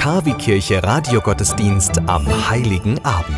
Der Kavi-Kirche Radiogottesdienst am Heiligen Abend.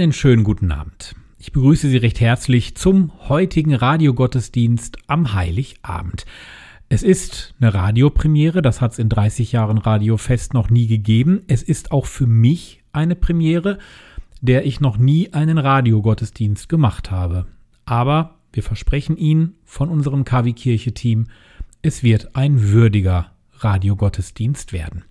Einen schönen guten Abend. Ich begrüße Sie recht herzlich zum heutigen Radiogottesdienst am Heiligabend. Es ist eine Radiopremiere, das hat es in 30 Jahren Radiofest noch nie gegeben. Es ist auch für mich eine Premiere, der ich noch nie einen Radiogottesdienst gemacht habe. Aber wir versprechen Ihnen von unserem KW-Kirche-Team, es wird ein würdiger Radiogottesdienst werden.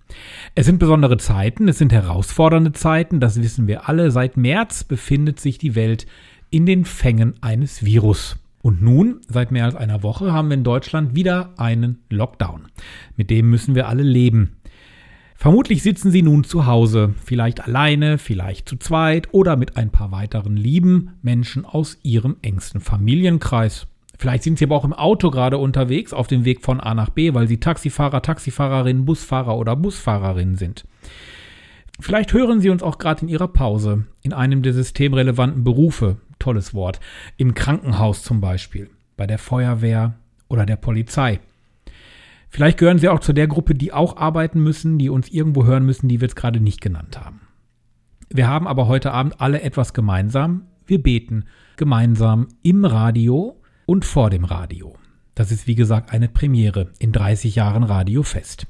Es sind besondere Zeiten, es sind herausfordernde Zeiten, das wissen wir alle. Seit März befindet sich die Welt in den Fängen eines Virus. Und nun, seit mehr als einer Woche, haben wir in Deutschland wieder einen Lockdown. Mit dem müssen wir alle leben. Vermutlich sitzen Sie nun zu Hause, vielleicht alleine, vielleicht zu zweit oder mit ein paar weiteren lieben Menschen aus Ihrem engsten Familienkreis. Vielleicht sind Sie aber auch im Auto gerade unterwegs auf dem Weg von A nach B, weil Sie Taxifahrer, Taxifahrerin, Busfahrer oder Busfahrerin sind. Vielleicht hören Sie uns auch gerade in Ihrer Pause in einem der systemrelevanten Berufe, tolles Wort, im Krankenhaus zum Beispiel, bei der Feuerwehr oder der Polizei. Vielleicht gehören Sie auch zu der Gruppe, die auch arbeiten müssen, die uns irgendwo hören müssen, die wir jetzt gerade nicht genannt haben. Wir haben aber heute Abend alle etwas gemeinsam. Wir beten gemeinsam im Radio und vor dem Radio. Das ist wie gesagt eine Premiere in 30 Jahren Radiofest.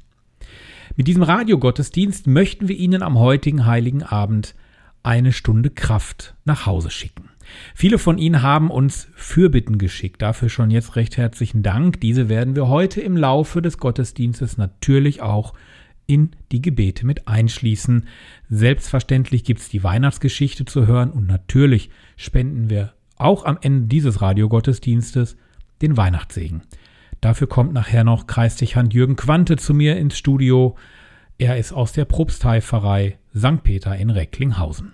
Mit diesem Radiogottesdienst möchten wir Ihnen am heutigen heiligen Abend eine Stunde Kraft nach Hause schicken. Viele von Ihnen haben uns Fürbitten geschickt. Dafür schon jetzt recht herzlichen Dank. Diese werden wir heute im Laufe des Gottesdienstes natürlich auch in die Gebete mit einschließen. Selbstverständlich gibt es die Weihnachtsgeschichte zu hören und natürlich spenden wir auch am Ende dieses Radiogottesdienstes den Weihnachtssegen. Dafür kommt nachher noch Kreisdechant Jürgen Quante zu mir ins Studio. Er ist aus der Propstheiferei St. Peter in Recklinghausen.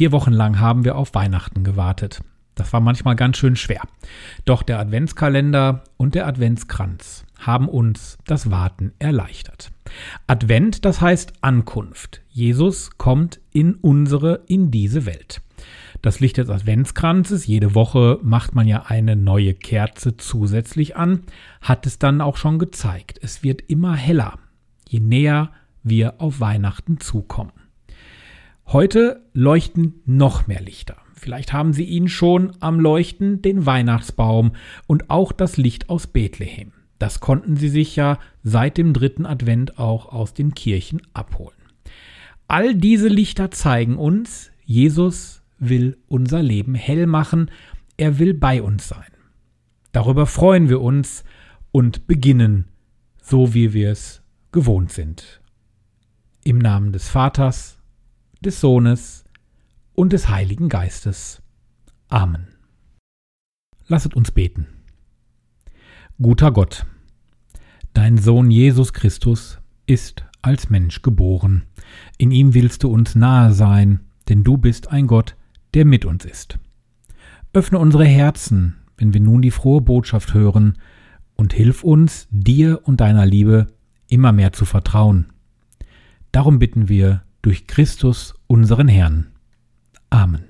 Vier Wochen lang haben wir auf Weihnachten gewartet. Das war manchmal ganz schön schwer. Doch der Adventskalender und der Adventskranz haben uns das Warten erleichtert. Advent, das heißt Ankunft. Jesus kommt in unsere, in diese Welt. Das Licht des Adventskranzes, jede Woche macht man ja eine neue Kerze zusätzlich an, hat es dann auch schon gezeigt. Es wird immer heller, je näher wir auf Weihnachten zukommen. Heute leuchten noch mehr Lichter. Vielleicht haben Sie ihn schon am Leuchten, den Weihnachtsbaum und auch das Licht aus Bethlehem. Das konnten Sie sich ja seit dem dritten Advent auch aus den Kirchen abholen. All diese Lichter zeigen uns, Jesus will unser Leben hell machen, er will bei uns sein. Darüber freuen wir uns und beginnen, so wie wir es gewohnt sind. Im Namen des Vaters, des Sohnes und des Heiligen Geistes. Amen. Lasset uns beten. Guter Gott, dein Sohn Jesus Christus ist als Mensch geboren. In ihm willst du uns nahe sein, denn du bist ein Gott, der mit uns ist. Öffne unsere Herzen, wenn wir nun die frohe Botschaft hören, und hilf uns, dir und deiner Liebe immer mehr zu vertrauen. Darum bitten wir durch Christus unseren Herrn. Amen.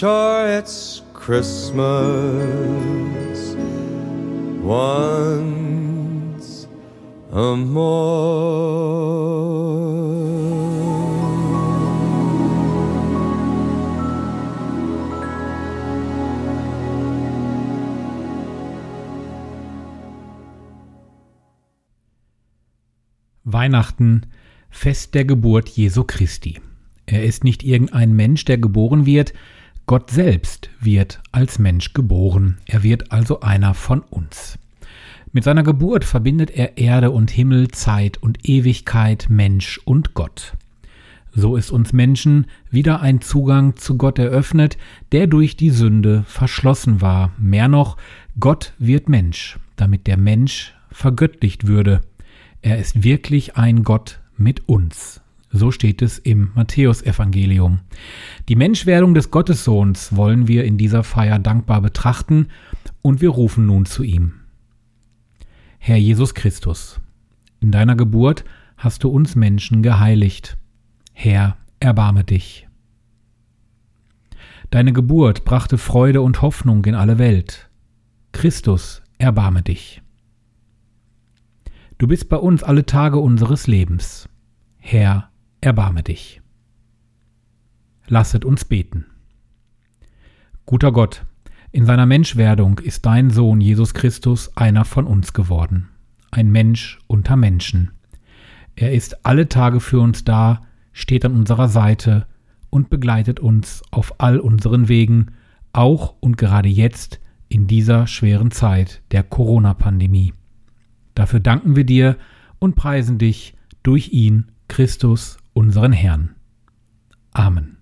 Sure, it's Christmas once a Weihnachten, Fest der Geburt Jesu Christi. Er ist nicht irgendein Mensch, der geboren wird, Gott selbst wird als Mensch geboren, er wird also einer von uns. Mit seiner Geburt verbindet er Erde und Himmel, Zeit und Ewigkeit, Mensch und Gott. So ist uns Menschen wieder ein Zugang zu Gott eröffnet, der durch die Sünde verschlossen war. Mehr noch, Gott wird Mensch, damit der Mensch vergöttlicht würde. Er ist wirklich ein Gott mit uns. So steht es im Matthäusevangelium. Die Menschwerdung des Gottessohns wollen wir in dieser Feier dankbar betrachten und wir rufen nun zu ihm. Herr Jesus Christus, in deiner Geburt hast du uns Menschen geheiligt. Herr, erbarme dich. Deine Geburt brachte Freude und Hoffnung in alle Welt. Christus, erbarme dich. Du bist bei uns alle Tage unseres Lebens. Herr, erbarme dich. Lasset uns beten. Guter Gott, in seiner Menschwerdung ist dein Sohn Jesus Christus einer von uns geworden. ein Mensch unter Menschen. Er ist alle Tage für uns da, steht an unserer Seite und begleitet uns auf all unseren Wegen, auch und gerade jetzt in dieser schweren Zeit der Corona-Pandemie. Dafür danken wir dir und preisen dich durch ihn, Christus, unseren Herrn. Amen.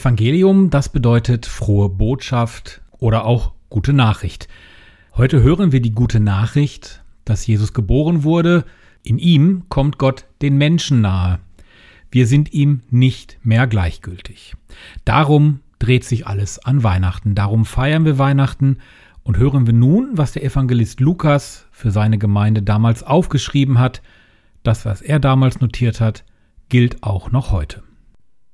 Evangelium, das bedeutet frohe Botschaft oder auch gute Nachricht. Heute hören wir die gute Nachricht, dass Jesus geboren wurde. In ihm kommt Gott den Menschen nahe. Wir sind ihm nicht mehr gleichgültig. Darum dreht sich alles an Weihnachten. Darum feiern wir Weihnachten und hören wir nun, was der Evangelist Lukas für seine Gemeinde damals aufgeschrieben hat. Das, was er damals notiert hat, gilt auch noch heute.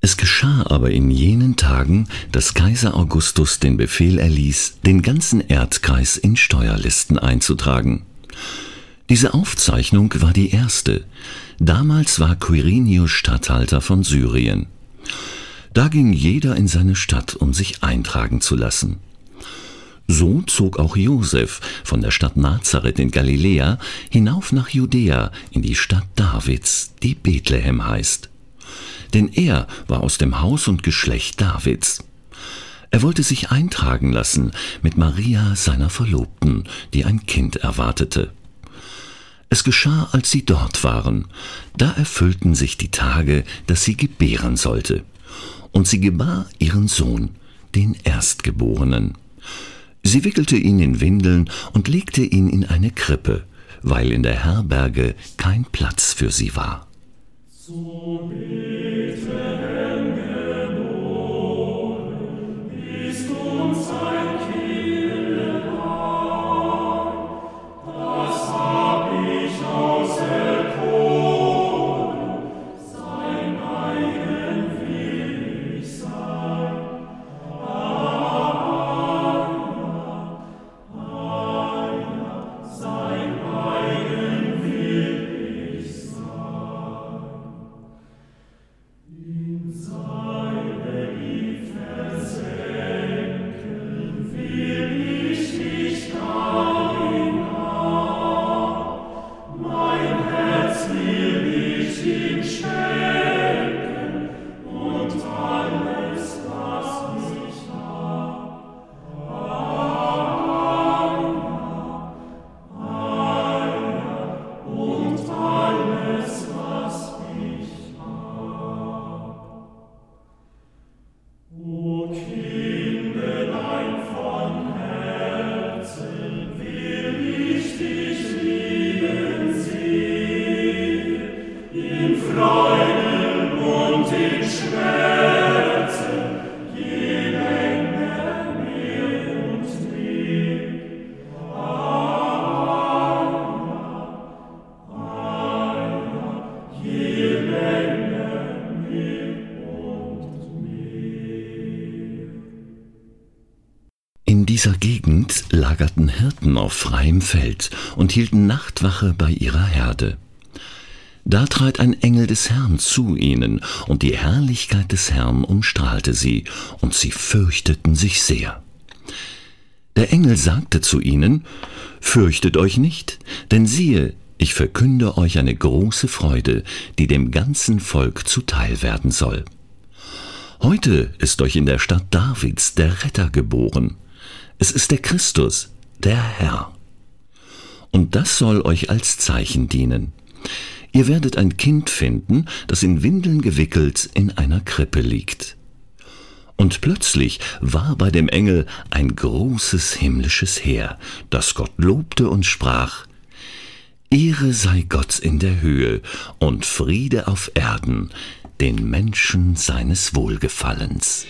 Es geschah aber in jenen Tagen, dass Kaiser Augustus den Befehl erließ, den ganzen Erdkreis in Steuerlisten einzutragen. Diese Aufzeichnung war die erste. Damals war Quirinius Statthalter von Syrien. Da ging jeder in seine Stadt, um sich eintragen zu lassen. So zog auch Josef von der Stadt Nazareth in Galiläa hinauf nach Judäa in die Stadt Davids, die Bethlehem heißt denn er war aus dem Haus und Geschlecht Davids. Er wollte sich eintragen lassen mit Maria, seiner Verlobten, die ein Kind erwartete. Es geschah, als sie dort waren, da erfüllten sich die Tage, dass sie gebären sollte. Und sie gebar ihren Sohn, den Erstgeborenen. Sie wickelte ihn in Windeln und legte ihn in eine Krippe, weil in der Herberge kein Platz für sie war. So Christum freiem Feld und hielten Nachtwache bei ihrer Herde. Da trat ein Engel des Herrn zu ihnen, und die Herrlichkeit des Herrn umstrahlte sie, und sie fürchteten sich sehr. Der Engel sagte zu ihnen, Fürchtet euch nicht, denn siehe, ich verkünde euch eine große Freude, die dem ganzen Volk zuteil werden soll. Heute ist euch in der Stadt Davids der Retter geboren. Es ist der Christus, der Herr. Und das soll euch als Zeichen dienen. Ihr werdet ein Kind finden, das in Windeln gewickelt in einer Krippe liegt. Und plötzlich war bei dem Engel ein großes himmlisches Heer, das Gott lobte und sprach, Ehre sei Gott in der Höhe und Friede auf Erden, den Menschen seines Wohlgefallens.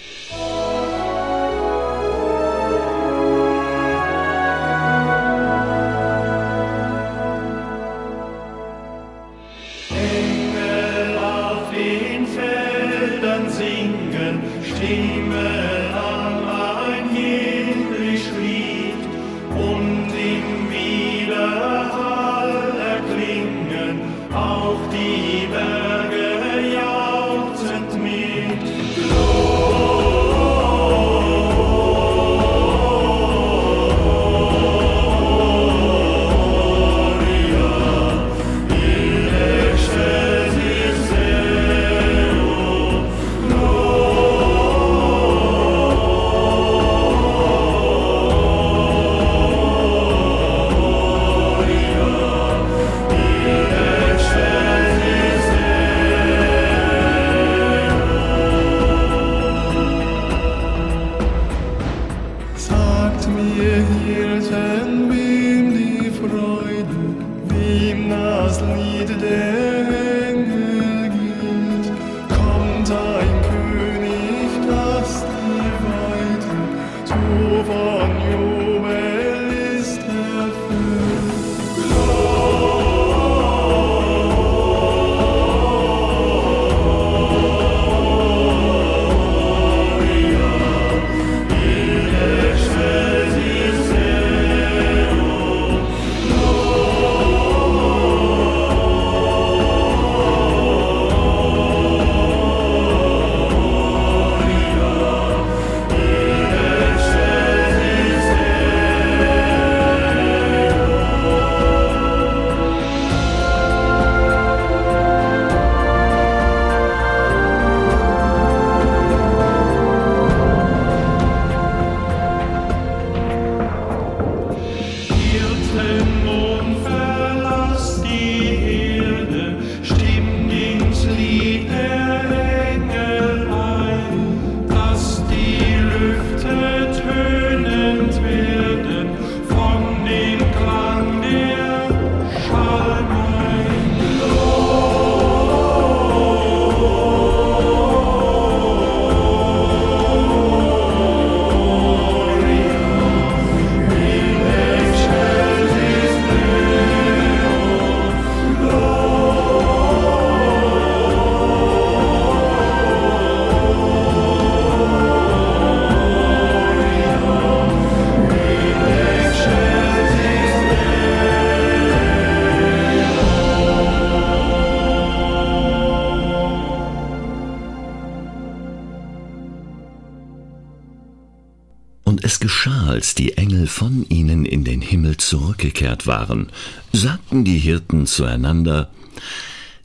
Zurückgekehrt waren, sagten die Hirten zueinander,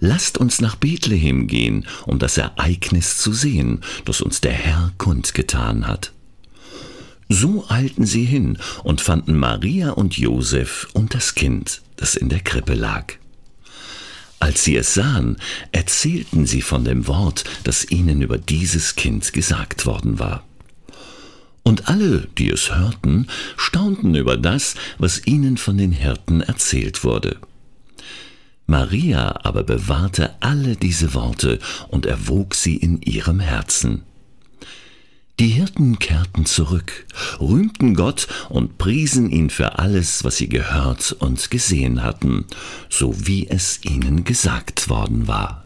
Lasst uns nach Bethlehem gehen, um das Ereignis zu sehen, das uns der Herr kundgetan hat. So eilten sie hin und fanden Maria und Josef und das Kind, das in der Krippe lag. Als sie es sahen, erzählten sie von dem Wort, das ihnen über dieses Kind gesagt worden war. Und alle, die es hörten, staunten über das, was ihnen von den Hirten erzählt wurde. Maria aber bewahrte alle diese Worte und erwog sie in ihrem Herzen. Die Hirten kehrten zurück, rühmten Gott und priesen ihn für alles, was sie gehört und gesehen hatten, so wie es ihnen gesagt worden war.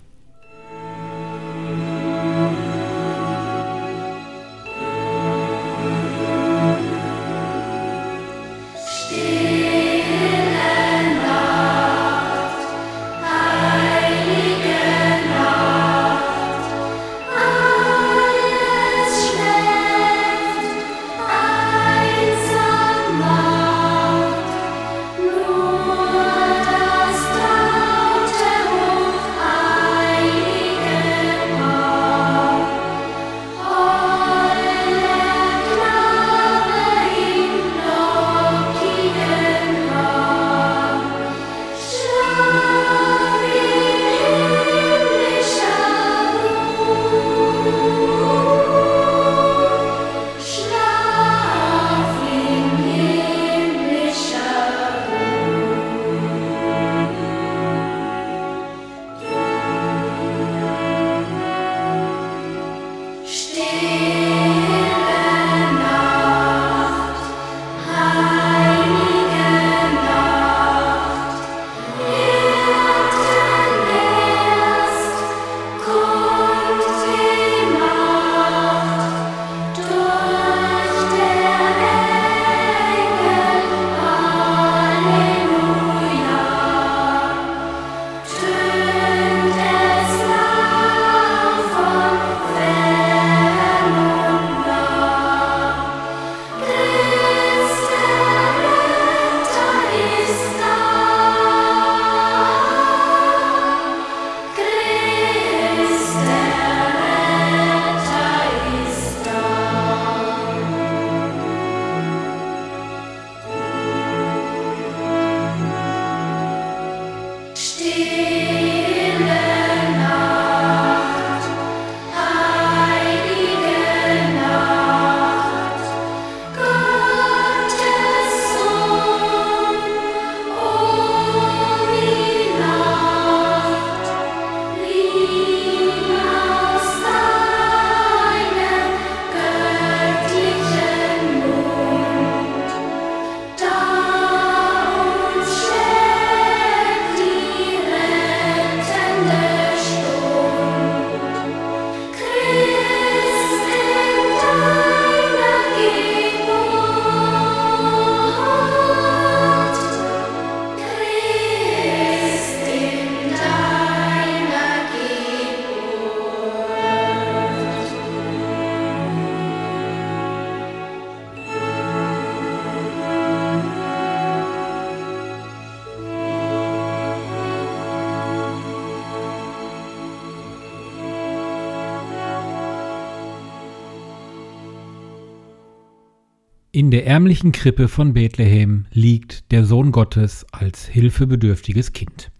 In der ärmlichen Krippe von Bethlehem liegt der Sohn Gottes als hilfebedürftiges Kind.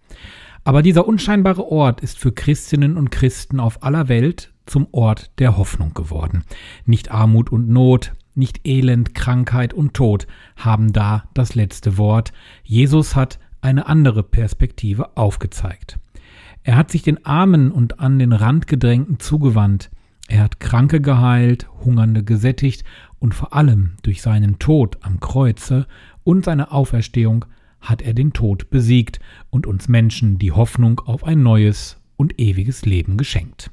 Aber dieser unscheinbare Ort ist für Christinnen und Christen auf aller Welt zum Ort der Hoffnung geworden. Nicht Armut und Not, nicht Elend, Krankheit und Tod haben da das letzte Wort. Jesus hat eine andere Perspektive aufgezeigt. Er hat sich den Armen und an den Rand gedrängten zugewandt. Er hat Kranke geheilt, Hungernde gesättigt und vor allem durch seinen Tod am Kreuze und seine Auferstehung hat er den Tod besiegt und uns Menschen die Hoffnung auf ein neues und ewiges Leben geschenkt.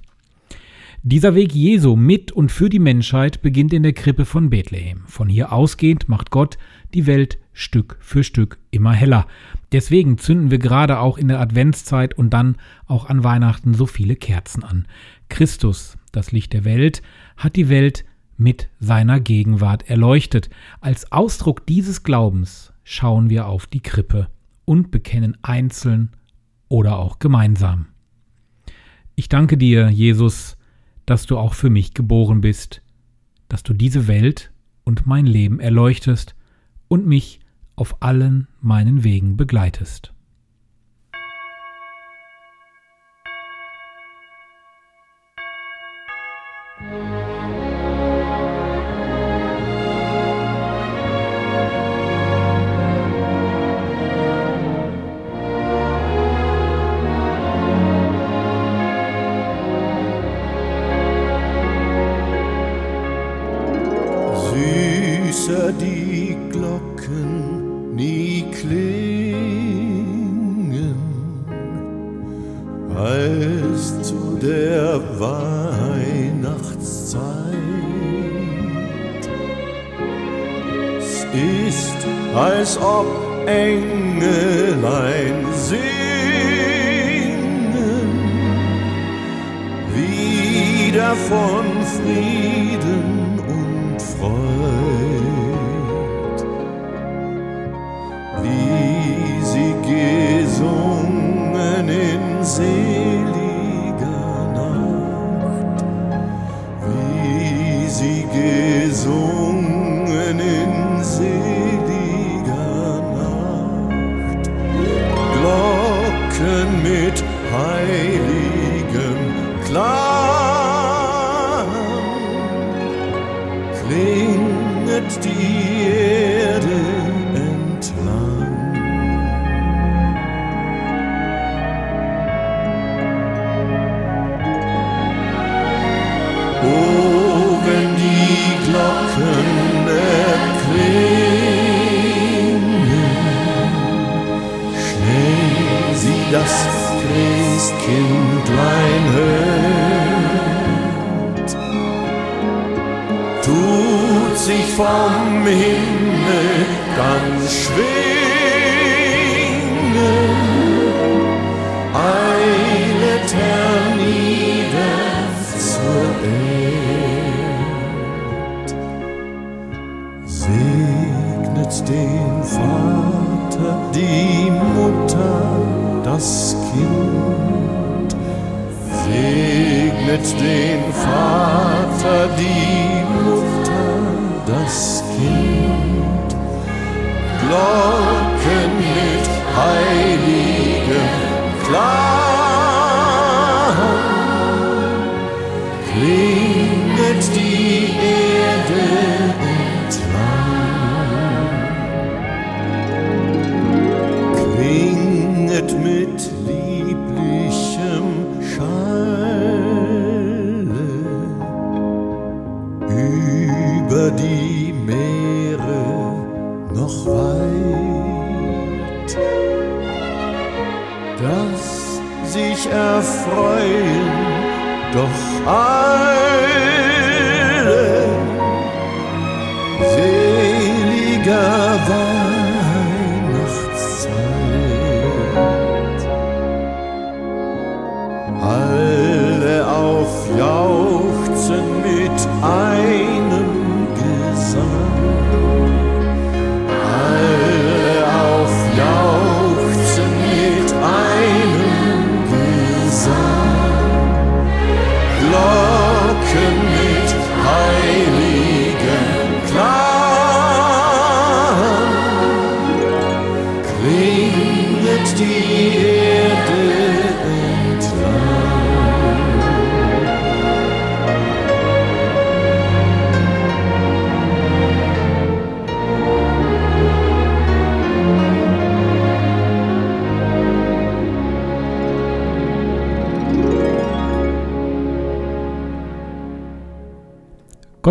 Dieser Weg Jesu mit und für die Menschheit beginnt in der Krippe von Bethlehem. Von hier ausgehend macht Gott die Welt Stück für Stück immer heller. Deswegen zünden wir gerade auch in der Adventszeit und dann auch an Weihnachten so viele Kerzen an. Christus, das Licht der Welt, hat die Welt mit seiner Gegenwart erleuchtet. Als Ausdruck dieses Glaubens schauen wir auf die Krippe und bekennen einzeln oder auch gemeinsam. Ich danke dir, Jesus, dass du auch für mich geboren bist, dass du diese Welt und mein Leben erleuchtest und mich auf allen meinen Wegen begleitest.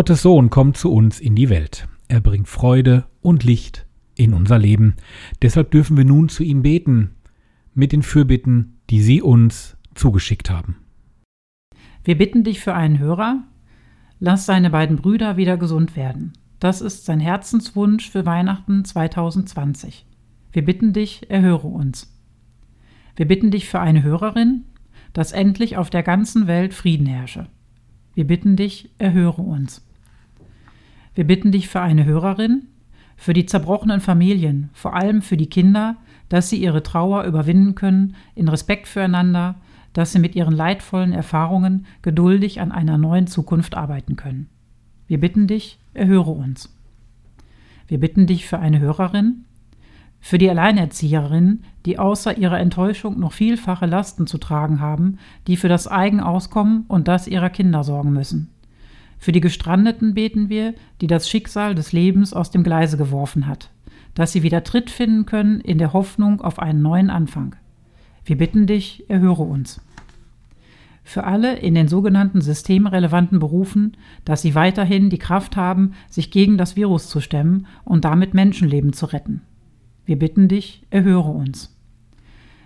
Gottes Sohn kommt zu uns in die Welt. Er bringt Freude und Licht in unser Leben. Deshalb dürfen wir nun zu ihm beten mit den Fürbitten, die Sie uns zugeschickt haben. Wir bitten dich für einen Hörer, lass seine beiden Brüder wieder gesund werden. Das ist sein Herzenswunsch für Weihnachten 2020. Wir bitten dich, erhöre uns. Wir bitten dich für eine Hörerin, dass endlich auf der ganzen Welt Frieden herrsche. Wir bitten dich, erhöre uns. Wir bitten dich für eine Hörerin, für die zerbrochenen Familien, vor allem für die Kinder, dass sie ihre Trauer überwinden können, in Respekt füreinander, dass sie mit ihren leidvollen Erfahrungen geduldig an einer neuen Zukunft arbeiten können. Wir bitten dich, erhöre uns. Wir bitten dich für eine Hörerin, für die Alleinerzieherin, die außer ihrer Enttäuschung noch vielfache Lasten zu tragen haben, die für das Eigenauskommen und das ihrer Kinder sorgen müssen. Für die Gestrandeten beten wir, die das Schicksal des Lebens aus dem Gleise geworfen hat, dass sie wieder Tritt finden können in der Hoffnung auf einen neuen Anfang. Wir bitten dich, erhöre uns. Für alle in den sogenannten systemrelevanten Berufen, dass sie weiterhin die Kraft haben, sich gegen das Virus zu stemmen und damit Menschenleben zu retten. Wir bitten dich, erhöre uns.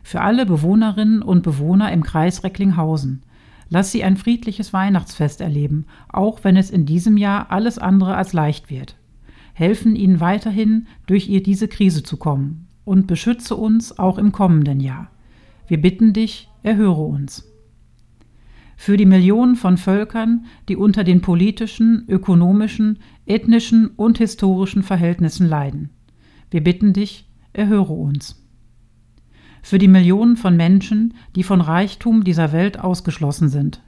Für alle Bewohnerinnen und Bewohner im Kreis Recklinghausen, lass sie ein friedliches Weihnachtsfest erleben, auch wenn es in diesem Jahr alles andere als leicht wird. Helfen ihnen weiterhin, durch ihr diese Krise zu kommen und beschütze uns auch im kommenden Jahr. Wir bitten dich, erhöre uns. Für die Millionen von Völkern, die unter den politischen, ökonomischen, ethnischen und historischen Verhältnissen leiden. Wir bitten dich, erhöre uns. Für die Millionen von Menschen, die von Reichtum dieser Welt ausgeschlossen sind.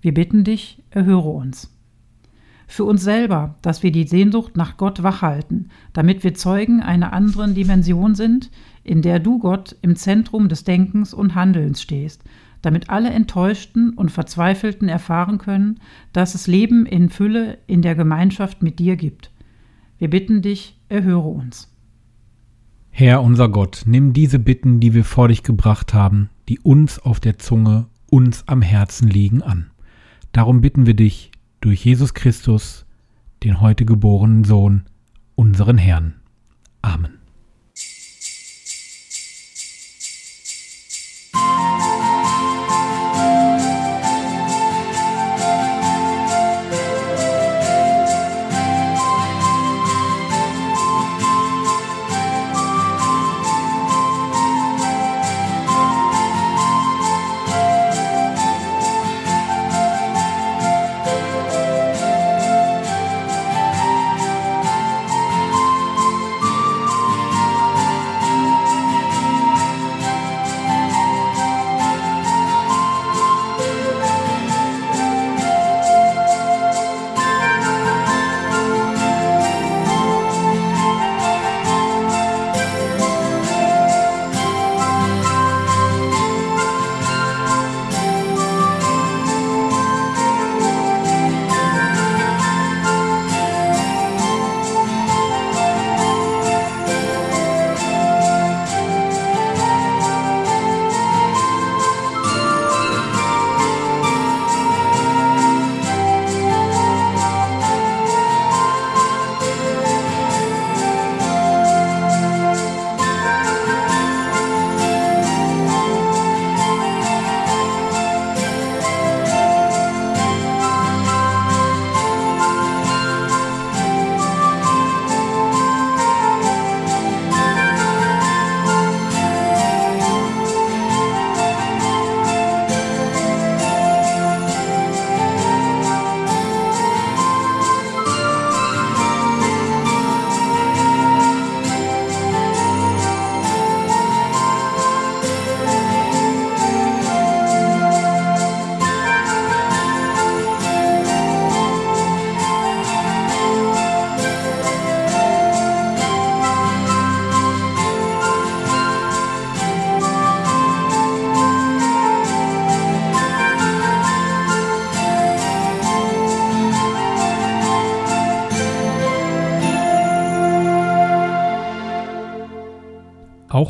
Wir bitten dich, erhöre uns. Für uns selber, dass wir die Sehnsucht nach Gott wachhalten, damit wir Zeugen einer anderen Dimension sind, in der du Gott im Zentrum des Denkens und Handelns stehst, damit alle Enttäuschten und Verzweifelten erfahren können, dass es Leben in Fülle in der Gemeinschaft mit dir gibt. Wir bitten dich, erhöre uns. Herr unser Gott, nimm diese Bitten, die wir vor dich gebracht haben, die uns auf der Zunge, uns am Herzen liegen, an. Darum bitten wir dich durch Jesus Christus, den heute geborenen Sohn, unseren Herrn. Amen.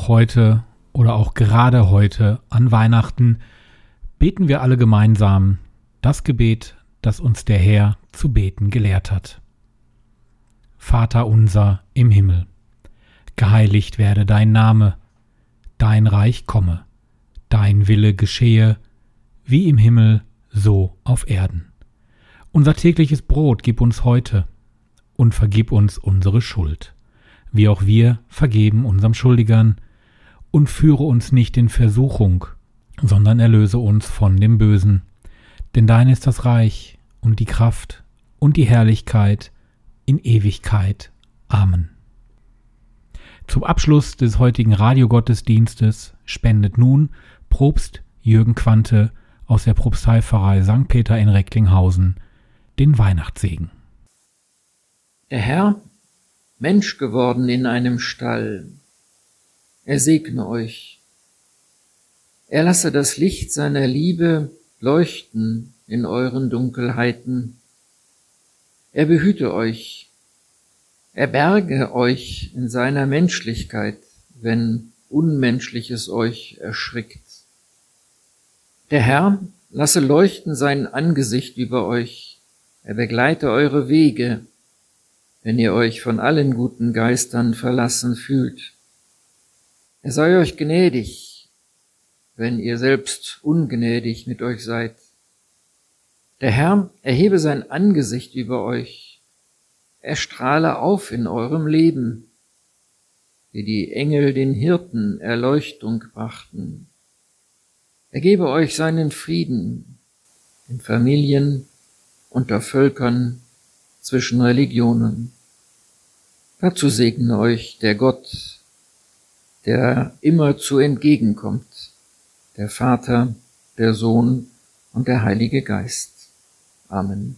Auch heute oder auch gerade heute an Weihnachten beten wir alle gemeinsam das Gebet, das uns der Herr zu beten gelehrt hat. Vater unser im Himmel, geheiligt werde dein Name, dein Reich komme, dein Wille geschehe, wie im Himmel, so auf Erden. Unser tägliches Brot gib uns heute und vergib uns unsere Schuld, wie auch wir vergeben unserem Schuldigern, und führe uns nicht in Versuchung, sondern erlöse uns von dem Bösen. Denn dein ist das Reich und die Kraft und die Herrlichkeit in Ewigkeit. Amen. Zum Abschluss des heutigen Radiogottesdienstes spendet nun Propst Jürgen Quante aus der Propsteipfarrei St. Peter in Recklinghausen den Weihnachtssegen. Der Herr, Mensch geworden in einem Stall, er segne euch. Er lasse das Licht seiner Liebe leuchten in euren Dunkelheiten. Er behüte euch. Er berge euch in seiner Menschlichkeit, wenn Unmenschliches euch erschrickt. Der Herr lasse leuchten sein Angesicht über euch. Er begleite eure Wege wenn ihr euch von allen guten Geistern verlassen fühlt. Er sei euch gnädig, wenn ihr selbst ungnädig mit euch seid. Der Herr erhebe sein Angesicht über euch, er strahle auf in eurem Leben, wie die Engel den Hirten Erleuchtung brachten. Er gebe euch seinen Frieden in Familien, unter Völkern, zwischen Religionen. Dazu segne euch der Gott, der immer zu entgegenkommt, der Vater, der Sohn und der Heilige Geist. Amen.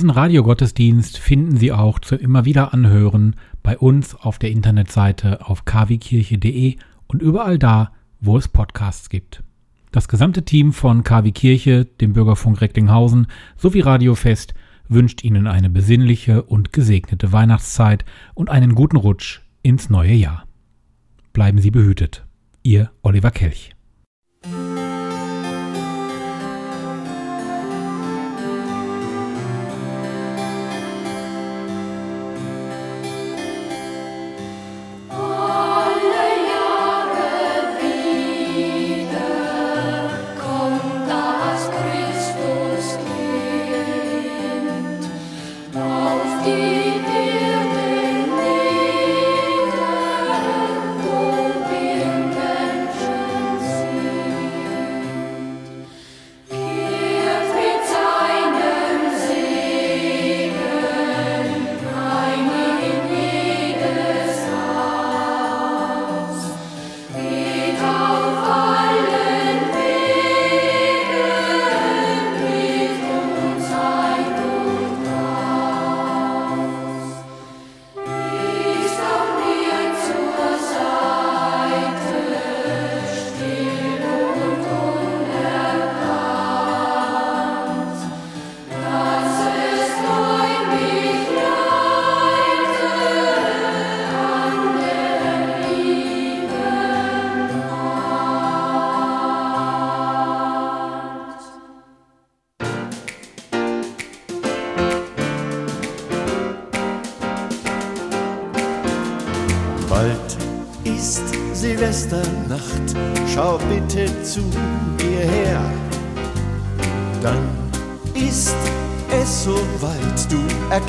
Diesen Radiogottesdienst finden Sie auch zum immer wieder anhören bei uns auf der Internetseite auf kwkirche.de und überall da, wo es Podcasts gibt. Das gesamte Team von KW Kirche, dem Bürgerfunk Recklinghausen sowie Radiofest wünscht Ihnen eine besinnliche und gesegnete Weihnachtszeit und einen guten Rutsch ins neue Jahr. Bleiben Sie behütet. Ihr Oliver Kelch.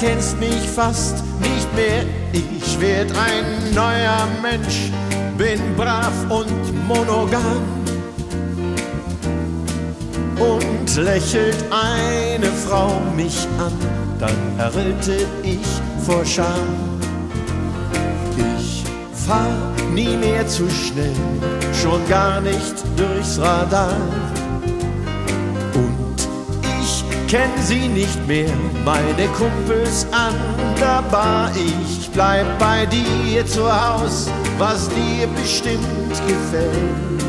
Erkennst mich fast nicht mehr. Ich werd ein neuer Mensch, bin brav und monogam. Und lächelt eine Frau mich an, dann erröte ich vor Scham. Ich fahr nie mehr zu schnell, schon gar nicht durchs Radar. Und ich kenn sie nicht mehr, meine Kumpels an der Bar. Ich bleib bei dir zu Haus, was dir bestimmt gefällt.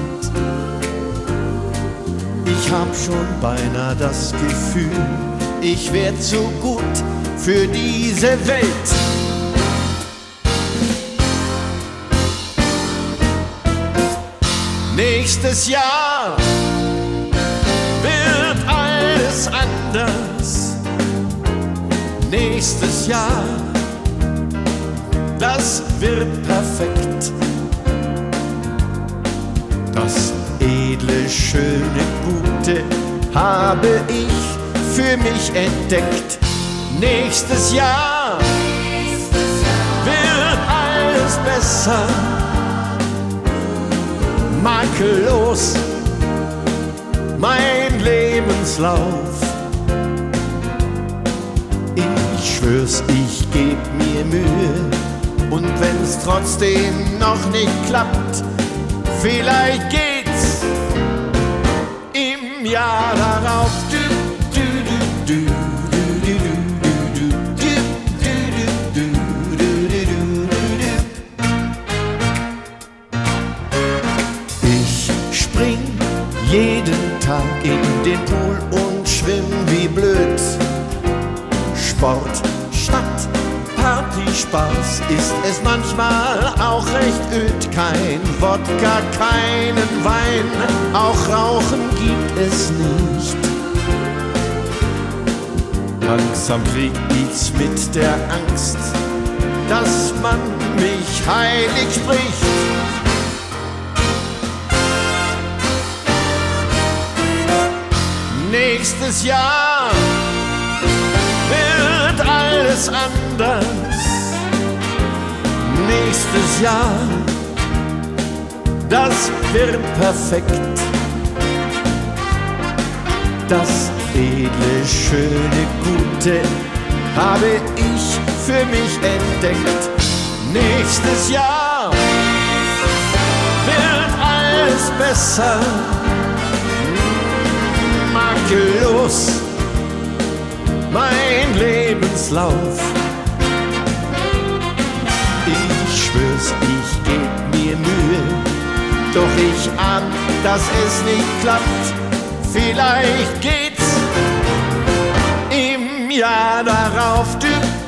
Ich hab schon beinahe das Gefühl, ich werd zu gut für diese Welt. Nächstes Jahr Nächstes Jahr, das wird perfekt. Das edle, schöne, gute habe ich für mich entdeckt. Nächstes Jahr wird alles besser makellos mein Lebenslauf. spürst, ich geb mir Mühe. Und wenn's trotzdem noch nicht klappt, vielleicht geht's im Jahr darauf. Ich spring jeden Tag in den Pool und schwimm wie blöd. Sport Spaß ist es manchmal auch recht öd. Kein Wodka, keinen Wein, auch Rauchen gibt es nicht. Langsam krieg ich's mit der Angst, dass man mich heilig spricht. Nächstes Jahr wird alles anders. Nächstes Jahr, das wird perfekt. Das edle, schöne, gute habe ich für mich entdeckt. Nächstes Jahr wird alles besser makellos mein Lebenslauf. Schwör's, ich geb mir Mühe, doch ich ahn, dass es nicht klappt. Vielleicht geht's im Jahr darauf. Du,